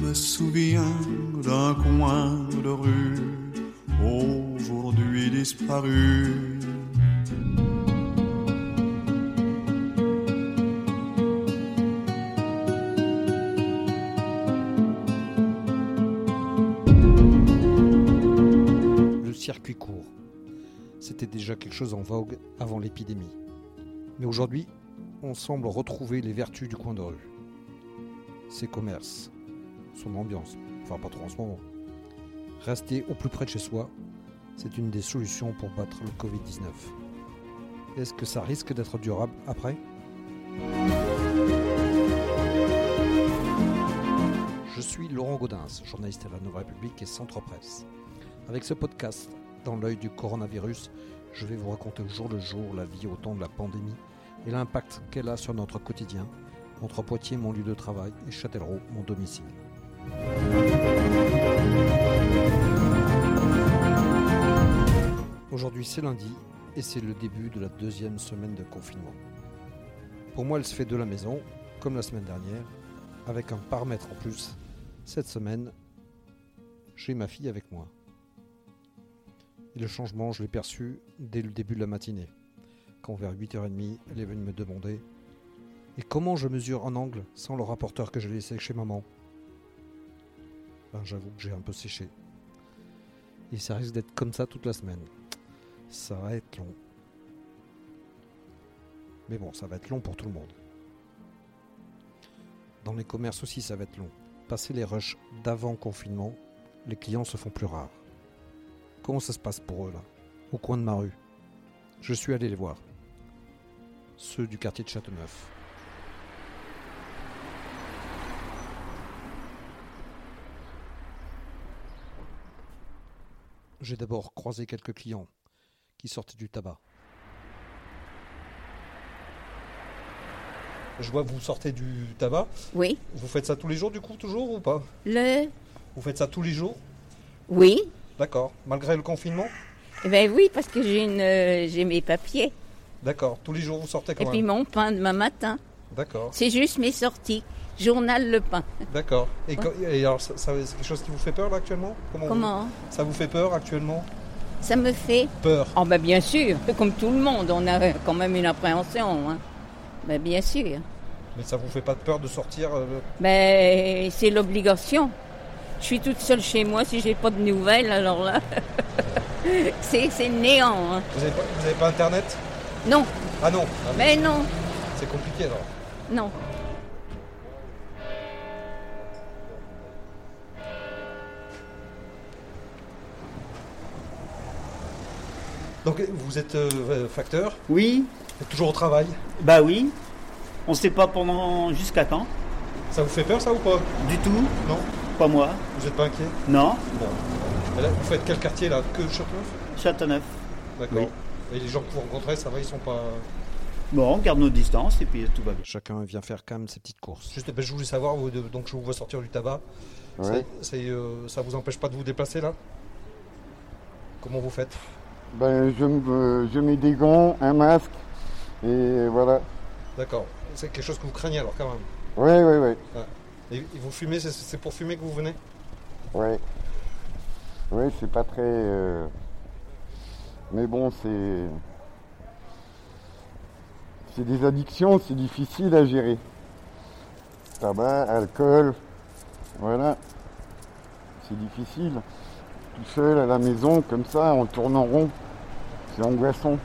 me souviens d'un coin de rue aujourd'hui disparu. Le circuit court. C'était déjà quelque chose en vogue avant l'épidémie. Mais aujourd'hui, on semble retrouver les vertus du coin de rue. Ses commerces, son ambiance, enfin pas trop en ce moment. Rester au plus près de chez soi, c'est une des solutions pour battre le Covid-19. Est-ce que ça risque d'être durable après? Je suis Laurent Gaudens, journaliste à la Nouvelle République et Centre Presse. Avec ce podcast, dans l'œil du coronavirus, je vais vous raconter au jour le jour la vie au temps de la pandémie et l'impact qu'elle a sur notre quotidien, entre Poitiers, mon lieu de travail, et Châtellerault, mon domicile. Aujourd'hui c'est lundi et c'est le début de la deuxième semaine de confinement. Pour moi elle se fait de la maison, comme la semaine dernière, avec un paramètre en plus. Cette semaine, j'ai ma fille avec moi. Et le changement, je l'ai perçu dès le début de la matinée, quand vers 8h30, elle est venue me demander Et comment je mesure un angle sans le rapporteur que j'ai laissé chez maman? Ben, j'avoue que j'ai un peu séché. Et ça risque d'être comme ça toute la semaine. Ça va être long. Mais bon, ça va être long pour tout le monde. Dans les commerces aussi, ça va être long. Passer les rushs d'avant confinement, les clients se font plus rares. Comment ça se passe pour eux là? Au coin de ma rue. Je suis allé les voir. Ceux du quartier de Châteauneuf. J'ai d'abord croisé quelques clients qui sortaient du tabac. Je vois que vous sortez du tabac. Oui. Vous faites ça tous les jours du coup, toujours ou pas? Le. Vous faites ça tous les jours? Oui. D'accord. Malgré le confinement? Eh ben oui, parce que j'ai une, euh, j'ai mes papiers. D'accord. Tous les jours vous sortez quand Et puis même? mon pain demain matin. D'accord. C'est juste mes sorties. Journal Le Pain. D'accord. Et, alors, ça, ça- c'est quelque chose qui vous fait peur là actuellement? Comment vous- Ça vous fait peur actuellement? Ça me fait. Peur. Oh ben bien sûr, comme tout le monde, on a quand même une appréhension. Hein. Ben bien sûr. Mais ça vous fait pas peur de sortir euh, Ben c'est l'obligation. Je suis toute seule chez moi, si j'ai pas de nouvelles, alors là, c'est c'est néant. hein. Vous avez pas, pas internet? Non, Ah non. Ah, mais non, C'est compliqué alors. non. Donc vous êtes euh, facteur, Oui, vous êtes toujours au travail. bah oui. On sait pas pendant jusqu'à quand. Ça vous fait peur ça ou pas Du tout. Non Pas moi. Vous êtes pas inquiet Non. Bon. Et là, vous faites quel quartier là? Que Châteauneuf? Châteauneuf. D'accord. Et les gens que vous rencontrez, ça va, ils sont pas. Bon, on garde nos distances et puis tout va bien. Chacun vient faire quand même ses petites courses. Juste, ben, je voulais savoir, vous, donc je vous vois sortir du tabac. Ouais. C'est, euh, ça vous empêche pas de vous déplacer là? Comment vous faites? Ben, je, je mets des gants, un masque, et voilà. D'accord. C'est quelque chose que vous craignez alors quand même. Ouais, ouais, ouais. Et, et vous fumez, c'est- pour fumer que vous venez? Ouais. Ouais, c'est pas très. euh, Mais bon, c'est. C'est des addictions, c'est difficile à gérer. Tabac, alcool, voilà. C'est difficile. Tout seul à la maison, comme ça, en rond. C'est angoissant.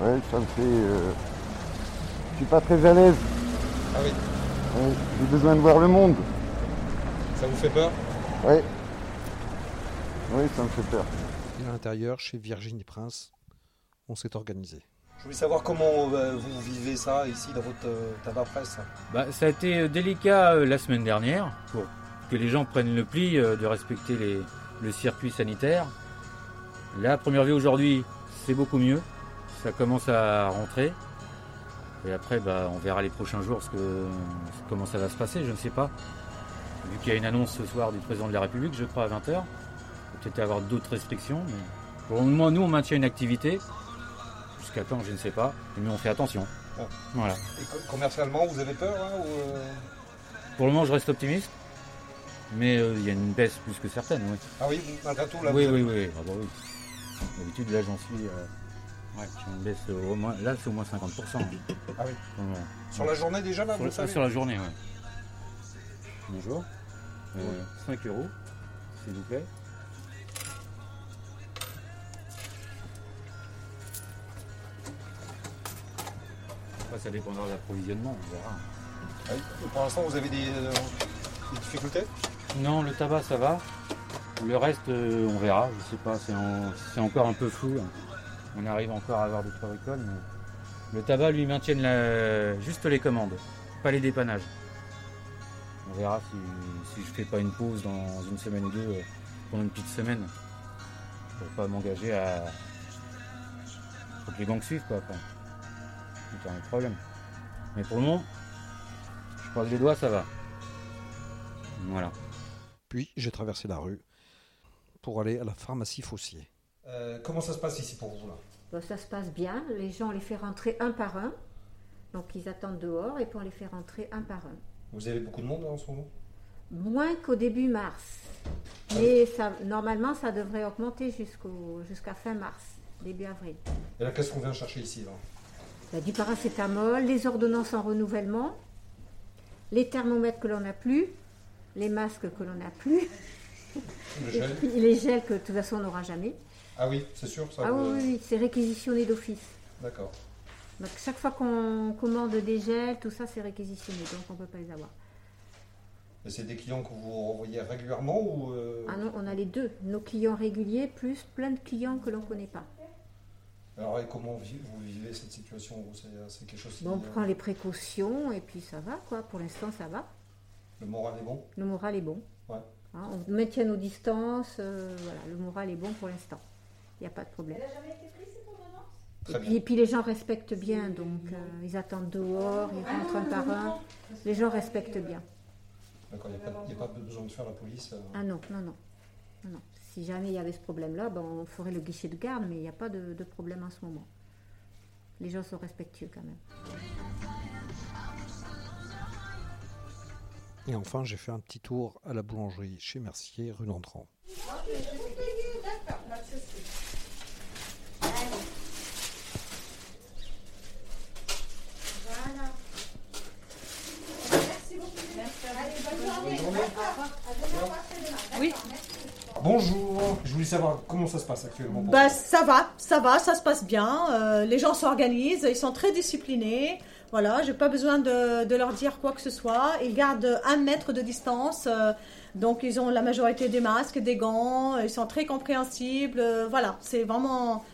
Ouais, ça me fait. euh, Je suis pas très à l'aise. Ah oui. Ouais, J'ai besoin de voir le monde. Ça vous fait peur? Ouais. Oui, ça me fait peur. Et à l'intérieur, chez Virginie Prince, on s'est organisé. Je voulais savoir comment euh, vous vivez ça ici dans votre euh, tabac presse. Bah, ça a été euh, délicat euh, la semaine dernière pour que les gens prennent le pli euh, de respecter les- le circuit sanitaire. La première vue aujourd'hui, c'est beaucoup mieux. Ça commence à rentrer. Et après, bah, on verra les prochains jours ce que, comment ça va se passer, je ne sais pas. Vu qu'il y a une annonce ce soir du président de la République, je crois, à 20h. Peut-être avoir d'autres restrictions. Mais pour le moment, nous, on maintient une activité. Jusqu'à quand, je ne sais pas. Mais on fait attention. Bon. Voilà. Et co- commercialement, vous avez peur ou, euh, Pour le moment, je reste optimiste. Mais euh, il y a une baisse plus que certaine, oui. Ah oui, malgré tout, là, oui, oui, oui, ah bah oui. D'habitude, là, j'en suis. euh, ouais, j'ai une baisse euh, au moins. Là, c'est au moins 50%. Ah oui. Ouais. Sur la journée déjà, là, Sur, vous le ah, savez sur la journée, oui. Bonjour. Euh, 5 euros, s'il vous plaît. Après, ça dépendra de l'approvisionnement, on verra. Ah oui. Pour l'instant, vous avez des, euh, des difficultés Non, le tabac, ça va. Le reste, euh, on verra. Je sais pas, c'est en- c'est encore un peu flou. hein. On arrive encore à avoir des trois Le tabac, lui, maintiennent la- juste les commandes, pas les dépannages. On verra si, si je fais pas une pause dans une semaine ou deux, euh, pendant une petite semaine. Pour pas m'engager à. Faut que les banques suivent, quoi, après. C'est un problème. Mais pour le moment, je croise les doigts, ça va. Voilà. Puis j'ai traversé la rue pour aller à la pharmacie Fossier. Euh, Comment ça se passe ici pour vous, là? Bon, ça se passe bien. Les gens, on les fait rentrer un par un. Donc ils attendent dehors et puis on les fait rentrer un par un. Vous avez beaucoup de monde là, en ce moment? Moins qu'au début mars. Mais ça, normalement, ça devrait augmenter jusqu'au, jusqu'à fin mars, début avril. Et là, qu'est-ce qu'on vient chercher ici là? A du paracétamol, les ordonnances en renouvellement, les thermomètres que l'on n'a plus, les masques que l'on n'a plus, Le gel les gels que de toute façon on n'aura jamais. Ah oui, c'est sûr, ça Ah vous- oui, oui, c'est réquisitionné d'office. D'accord. Donc chaque fois qu'on commande des gels, tout ça c'est réquisitionné, donc on ne peut pas les avoir. Et c'est des clients que vous renvoyez régulièrement ou euh, Ah non, on a les deux, nos clients réguliers plus plein de clients que l'on ne connaît pas. Alors, et comment vous vivez cette situation? C'est c'est quelque chose qui. Bon, on euh, prend les précautions et puis ça va quoi, pour l'instant ça va. Le moral est bon Le moral est bon. Ouais. Hein, on maintient nos distances, euh, voilà, le moral est bon pour l'instant. Il n'y a pas de problème. Très Et bien. puis, et puis les gens respectent bien, donc euh, ils attendent dehors, ils rentrent un par un. Les gens respectent bien. D'accord, il n'y a, pas besoin de faire la police. euh. Ah non, non, non. non, non. Si jamais il y avait ce problème-là, ben, on ferait le guichet de garde, mais il n'y a pas de, de problème en ce moment. Les gens sont respectueux quand même. Et enfin, j'ai fait un petit tour à la boulangerie chez Mercier, rue d'Entrant. Bonjour, je voulais savoir comment ça se passe actuellement. pour Bah, ça va, ça va, ça se passe bien. Euh, les gens s'organisent, ils sont très disciplinés. Voilà, j'ai pas besoin de, leur dire quoi que ce soit. Ils gardent un mètre de distance. euh, donc, ils ont la majorité des masques, des gants. Ils sont très compréhensibles. euh, voilà, c'est vraiment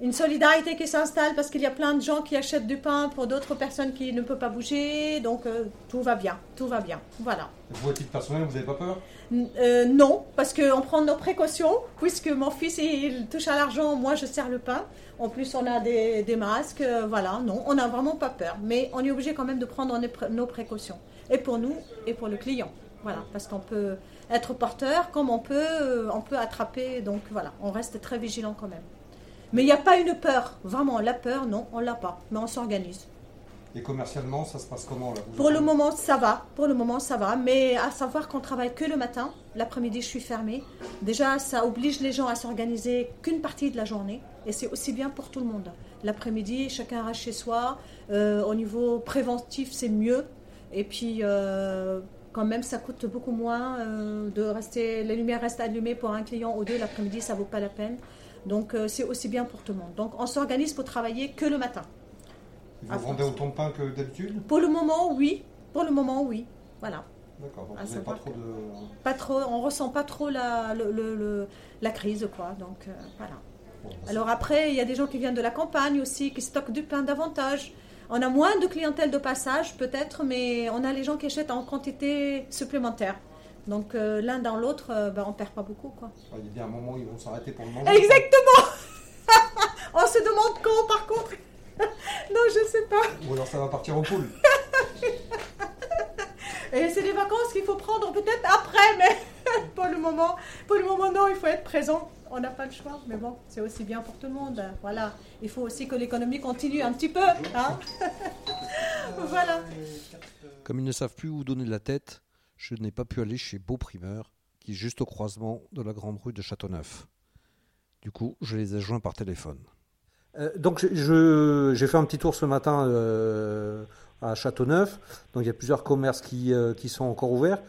une solidarité qui s'installe parce qu'il y a plein de gens qui achètent du pain pour d'autres personnes qui ne peuvent pas bouger. Donc, euh, tout va bien, tout va bien. Voilà. Vous, à titre personnel, vous n'avez pas peur? Euh, non, parce qu'on prend nos précautions, puisque mon fils il touche à l'argent, moi je sers le pain. En plus, on a des, des masques, euh, voilà, non, on n'a vraiment pas peur. Mais on est obligé quand même de prendre nos pré- nos précautions. Et pour nous, et pour le client. Voilà, parce qu'on peut être porteur comme on peut, on peut attraper. Donc voilà, on reste très vigilant quand même. Mais il n'y a pas une peur, vraiment, la peur, non, on l'a pas. Mais on s'organise. Et commercialement, ça se passe comment là Pour le moment, ça va. Pour le moment, ça va. Mais à savoir qu'on travaille que le matin. L'après-midi, je suis fermée. Déjà, ça oblige les gens à s'organiser qu'une partie de la journée. Et c'est aussi bien pour tout le monde. L'après-midi, chacun reste chez soi. Euh, au niveau préventif, c'est mieux. Et puis, euh, quand même, ça coûte beaucoup moins euh, de rester. Les lumières restent allumées pour un client ou deux. L'après-midi, ça vaut pas la peine. Donc, euh, c'est aussi bien pour tout le monde. Donc, on s'organise pour travailler que le matin. Vous vendez autant de pain que d'habitude? Pour le moment, oui. Pour le moment, oui. Voilà. D'accord, donc À vous n'avez pas trop de. Pas trop, on ressent pas trop la, le- le- le- la crise, quoi. Donc euh, voilà. Bon, bah, Alors après, il y a des gens qui viennent de la campagne aussi, qui stockent du pain davantage. On a moins de clientèle de passage, peut-être, mais on a les gens qui achètent en quantité supplémentaire. Donc euh, l'un dans l'autre, euh, ben, on perd pas beaucoup, quoi. c'est- Il y a bien un moment où ils vont s'arrêter pour le manger. Exactement On se demande quand, par contre Non, je sais pas. Ou alors ça va partir en poule. Et c'est des vacances qu'il faut prendre peut-être après, mais pour le moment, pour le moment non, il faut être présent. On n'a pas le choix, mais bon, c'est aussi bien pour tout le monde. Voilà, il faut aussi que l'économie continue un petit peu. Hein voilà. Comme ils ne savent plus où donner de la tête, je n'ai pas pu aller chez Beau Primeur, qui est juste au croisement de la grande rue de Châteauneuf. Du coup, je les ai joints par téléphone. Euh, donc je- j'ai fait un petit tour ce matin euh, à Châteauneuf. Donc il y a plusieurs commerces qui, euh, qui sont encore ouverts,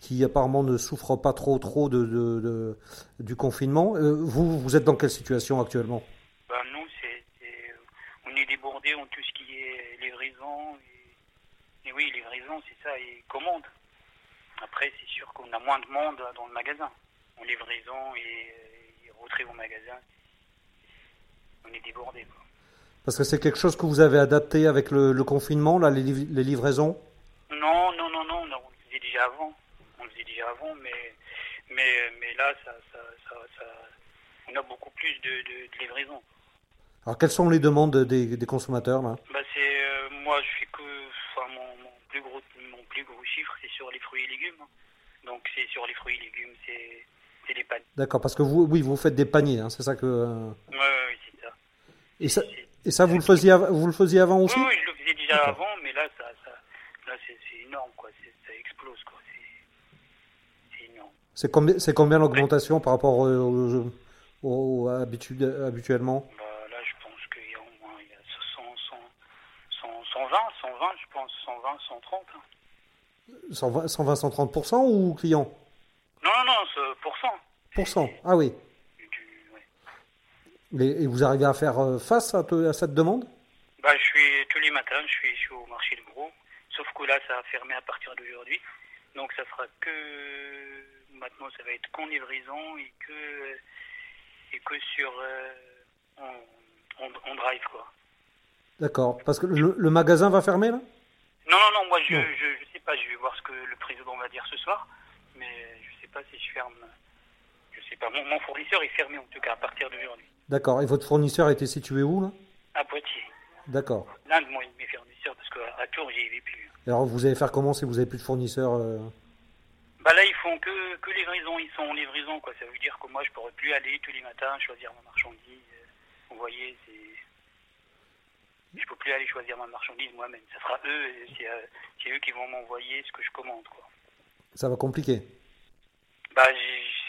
qui apparemment ne souffrent pas trop trop de, de- de- du confinement. Euh, vous, vous êtes dans quelle situation actuellement? Ben, nous, c'est, c'est- on est débordé en tout ce qui est livraison. Et, et oui, livraison, c'est ça, et commande. Après, c'est sûr qu'on a moins de monde dans le magasin. En livraison et, et retrait au magasin, on est débordé. quoi. Parce que c'est quelque chose que vous avez adapté avec le, le confinement, là, les, liv- les livraisons? Non, non, non, non, on le faisait déjà avant. On le faisait déjà avant, mais, mais, mais là, ça, ça, ça, on a beaucoup plus de, de, de livraison. Alors quelles sont les demandes des, des consommateurs là? Bah c'est euh, moi je fais que enfin mon, mon plus gros mon plus gros chiffre c'est sur les fruits et légumes. hein. Donc c'est sur les fruits et légumes, c'est c'est les paniers. D'accord, parce que vous, oui, vous faites des paniers, hein, c'est ça que. euh, Ouais, ouais, c'est ça. Et ça, et ça vous, le faisiez vous le faisiez avant aussi? Oui, oui, je le faisais déjà avant, mais là ça, ça là c'est c'est énorme quoi, C'est- ça explose quoi, c'est énorme. C'est combien, c'est combien l'augmentation par rapport au, au- au- habitu- habituellement Bah là je pense qu'il y a au moins il y a 100, 100, 100, 120, 120 je pense, 120, 130. hein. 120, 120 130% ou client? Non, non, non, c'est pour cent. Pourcent Ah oui. Et, et vous arrivez à faire euh, face à, te- à cette demande? Bah, je suis tous les matins, je suis, je suis au marché de gros. Sauf que là, ça a fermé à partir d'aujourd'hui. Donc, ça sera que. Maintenant, ça va être qu'en livraison et que. Et que sur. euh, en drive, quoi. D'accord. Parce que le, le magasin va fermer là? Non, non, non, moi, je, je sais pas. Je vais voir ce que le président va dire ce soir. Mais je sais pas si je ferme. Je sais pas. Mon, mon fournisseur est fermé, en tout cas, à partir d'aujourd'hui. D'accord. Et votre fournisseur était situé où là? À Poitiers. D'accord. L'un de mes mes fournisseurs, parce qu'à à Tours, j'y vais plus. Alors vous allez faire comment si vous avez plus de fournisseurs euh? Bah là, ils font que, que livraison, ils sont en livraison, quoi. Ça veut dire que moi, je pourrais plus aller tous les matins choisir ma marchandise. Euh, Vous voyez, c'est. Je peux plus aller choisir ma marchandise moi-même. Ça sera eux, c'est euh, c'est eux qui vont m'envoyer ce que je commande, quoi. Ça va compliquer. Bah,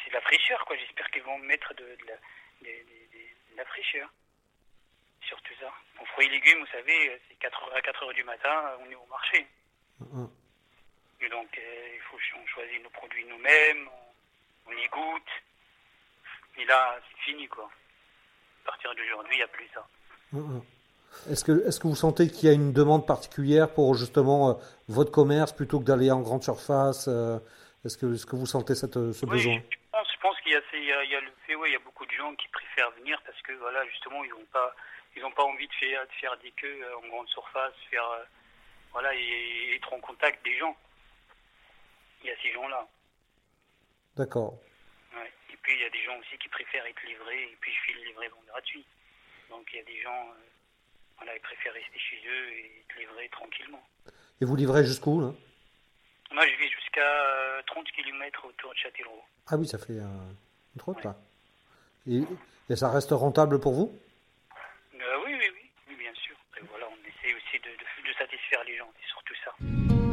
c'est la fraîcheur, quoi. J'espère qu'ils vont me mettre de, de la, de la fraîcheur. Surtout ça. En fruits et légumes, vous savez, c'est 4 heures à 4 heures du matin, on est au marché. Et donc, euh, il faut qu'on choisisse nos produits nous-mêmes, on, on les goûte. Et là, c'est fini, quoi. À partir d'aujourd'hui, il n'y a plus ça. Est-ce que, est-ce que vous sentez qu'il y a une demande particulière pour justement euh, votre commerce plutôt que d'aller en grande surface euh, Est-ce que, est-ce que vous sentez cette, euh, ce besoin? Je pense, qu'il y y y a le fait, ouais, il y a beaucoup de gens qui préfèrent venir parce que, voilà, justement, ils n'ont pas, ils pas envie de faire, de faire des queues en grande surface, faire, euh, voilà, et être en contact des gens. Il y a ces gens-là. D'accord. Ouais. Et puis il y a des gens aussi qui préfèrent être livrés et puis je file une livraison gratuite. Donc il y a des gens, voilà, ils préfèrent rester chez eux et être livrés tranquillement. Et vous livrez jusqu'où là? Moi je vais jusqu'à euh, 30 km autour de Châtellerault. Ah oui, ça fait euh, une trotte là. Et, et ça reste rentable pour vous? Euh, oui, oui, oui, oui, bien sûr. Et voilà, on essaie aussi de, de- de satisfaire les gens, c'est surtout ça.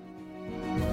Música